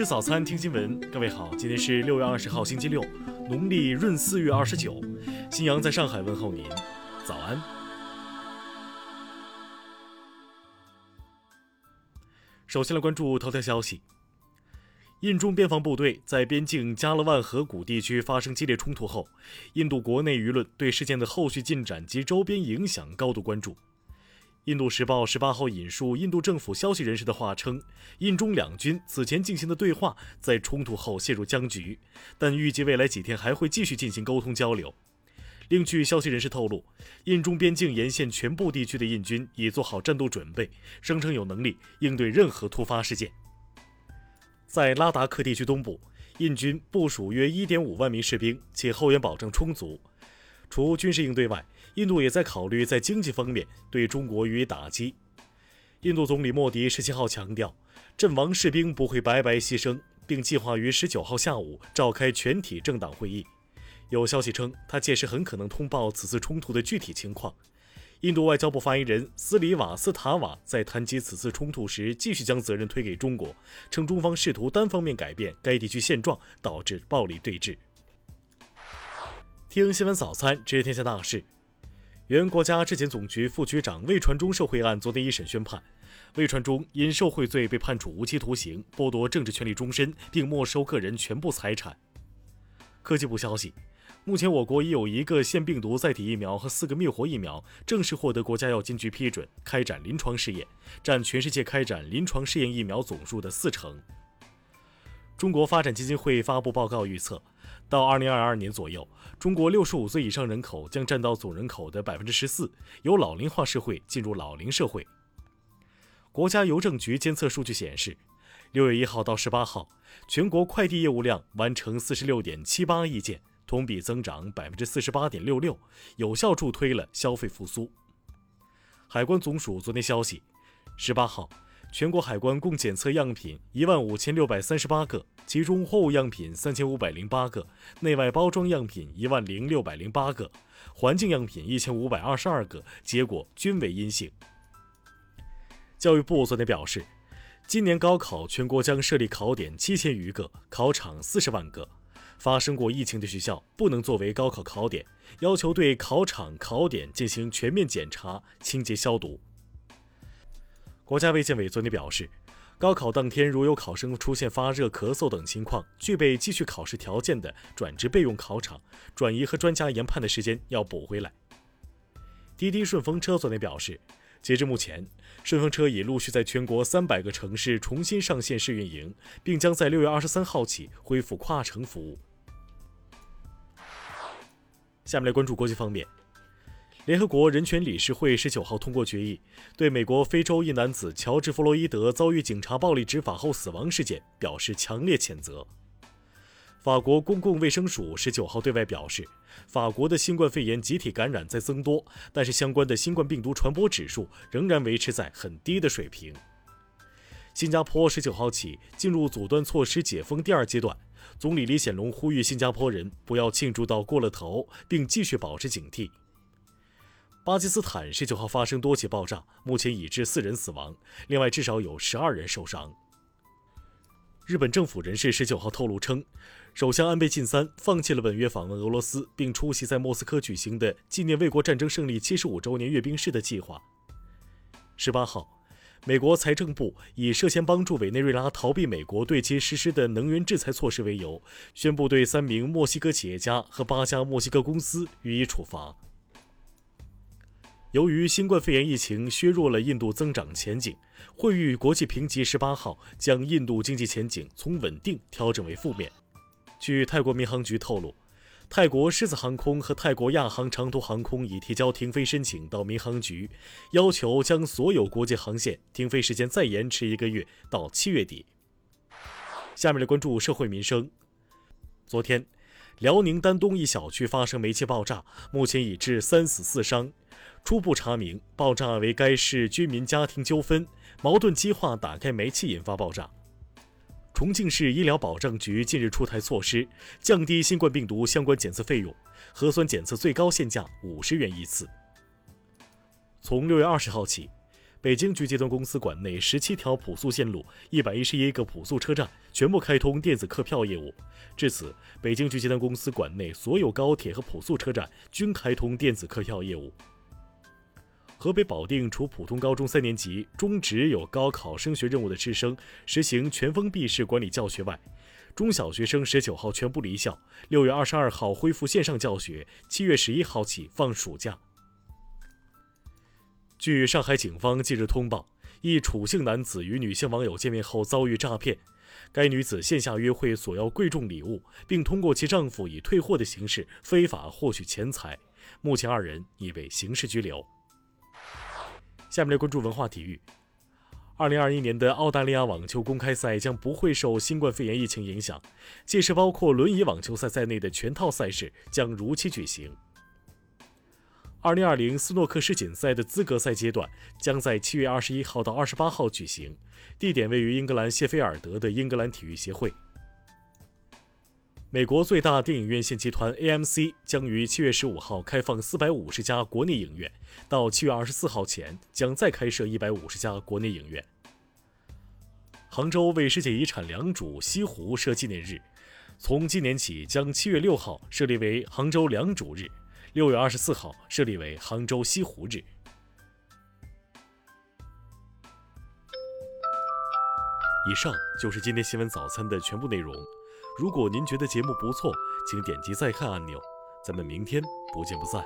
吃早餐，听新闻。各位好，今天是六月二十号，星期六，农历闰四月二十九。新阳在上海问候您，早安。首先来关注头条消息：印中边防部队在边境加勒万河谷地区发生激烈冲突后，印度国内舆论对事件的后续进展及周边影响高度关注。印度时报十八号引述印度政府消息人士的话称，印中两军此前进行的对话在冲突后陷入僵局，但预计未来几天还会继续进行沟通交流。另据消息人士透露，印中边境沿线全部地区的印军已做好战斗准备，声称有能力应对任何突发事件。在拉达克地区东部，印军部署约一点五万名士兵，且后援保证充足。除军事应对外，印度也在考虑在经济方面对中国予以打击。印度总理莫迪十七号强调，阵亡士兵不会白白牺牲，并计划于十九号下午召开全体政党会议。有消息称，他届时很可能通报此次冲突的具体情况。印度外交部发言人斯里瓦斯塔瓦在谈及此次冲突时，继续将责任推给中国，称中方试图单方面改变该地区现状，导致暴力对峙。听新闻早餐，知天下大事。原国家质检总局副局长魏传忠受贿案昨天一审宣判，魏传忠因受贿罪被判处无期徒刑，剥夺政治权利终身，并没收个人全部财产。科技部消息，目前我国已有一个腺病毒载体疫苗和四个灭活疫苗正式获得国家药监局批准开展临床试验，占全世界开展临床试验疫苗总数的四成。中国发展基金会发布报告预测，到二零二二年左右，中国六十五岁以上人口将占到总人口的百分之十四，由老龄化社会进入老龄社会。国家邮政局监测数据显示，六月一号到十八号，全国快递业务量完成四十六点七八亿件，同比增长百分之四十八点六六，有效助推了消费复苏。海关总署昨天消息，十八号。全国海关共检测样品一万五千六百三十八个，其中货物样品三千五百零八个，内外包装样品一万零六百零八个，环境样品一千五百二十二个，结果均为阴性。教育部昨天表示，今年高考全国将设立考点七千余个，考场四十万个，发生过疫情的学校不能作为高考考点，要求对考场考点进行全面检查、清洁消毒。国家卫健委昨天表示，高考当天如有考生出现发热、咳嗽等情况，具备继续考试条件的，转至备用考场，转移和专家研判的时间要补回来。滴滴顺风车昨天表示，截至目前，顺风车已陆续在全国三百个城市重新上线试运营，并将在六月二十三号起恢复跨城服务。下面来关注国际方面。联合国人权理事会十九号通过决议，对美国非洲一男子乔治·弗洛伊德遭遇警察暴力执法后死亡事件表示强烈谴责。法国公共卫生署十九号对外表示，法国的新冠肺炎集体感染在增多，但是相关的新冠病毒传播指数仍然维持在很低的水平。新加坡十九号起进入阻断措施解封第二阶段，总理李显龙呼吁新加坡人不要庆祝到过了头，并继续保持警惕。巴基斯坦十九号发生多起爆炸，目前已致四人死亡，另外至少有十二人受伤。日本政府人士十九号透露称，首相安倍晋三放弃了本月访问俄罗斯，并出席在莫斯科举行的纪念卫国战争胜利七十五周年阅兵式的计划。十八号，美国财政部以涉嫌帮助委内瑞拉逃避美国对其实施的能源制裁措施为由，宣布对三名墨西哥企业家和八家墨西哥公司予以处罚。由于新冠肺炎疫情削弱了印度增长前景，惠誉国际评级十八号将印度经济前景从稳定调整为负面。据泰国民航局透露，泰国狮子航空和泰国亚航长途航空已提交停飞申请到民航局，要求将所有国际航线停飞时间再延迟一个月到七月底。下面来关注社会民生。昨天，辽宁丹东一小区发生煤气爆炸，目前已致三死四伤。初步查明，爆炸为该市居民家庭纠纷，矛盾激化打开煤气引发爆炸。重庆市医疗保障局近日出台措施，降低新冠病毒相关检测费用，核酸检测最高限价五十元一次。从六月二十号起，北京局集团公司管内十七条普速线路、一百一十一个普速车站全部开通电子客票业务。至此，北京局集团公司管内所有高铁和普速车站均开通电子客票业务。河北保定除普通高中三年级、中职有高考升学任务的师生实行全封闭式管理教学外，中小学生十九号全部离校，六月二十二号恢复线上教学，七月十一号起放暑假。据上海警方近日通报，一楚姓男子与女性网友见面后遭遇诈骗。该女子线下约会索要贵重礼物，并通过其丈夫以退货的形式非法获取钱财。目前二人已被刑事拘留。下面来关注文化体育。二零二一年的澳大利亚网球公开赛将不会受新冠肺炎疫情影响，届时包括轮椅网球赛在内的全套赛事将如期举行。二零二零斯诺克世锦赛的资格赛阶段将在七月二十一号到二十八号举行，地点位于英格兰谢菲尔德的英格兰体育协会。美国最大电影院线集团 AMC 将于七月十五号开放四百五十家国内影院，到七月二十四号前将再开设一百五十家国内影院。杭州为世界遗产良渚西湖设纪念日，从今年起将七月六号设立为杭州良渚日。六月二十四号设立为杭州西湖日。以上就是今天新闻早餐的全部内容。如果您觉得节目不错，请点击再看按钮。咱们明天不见不散。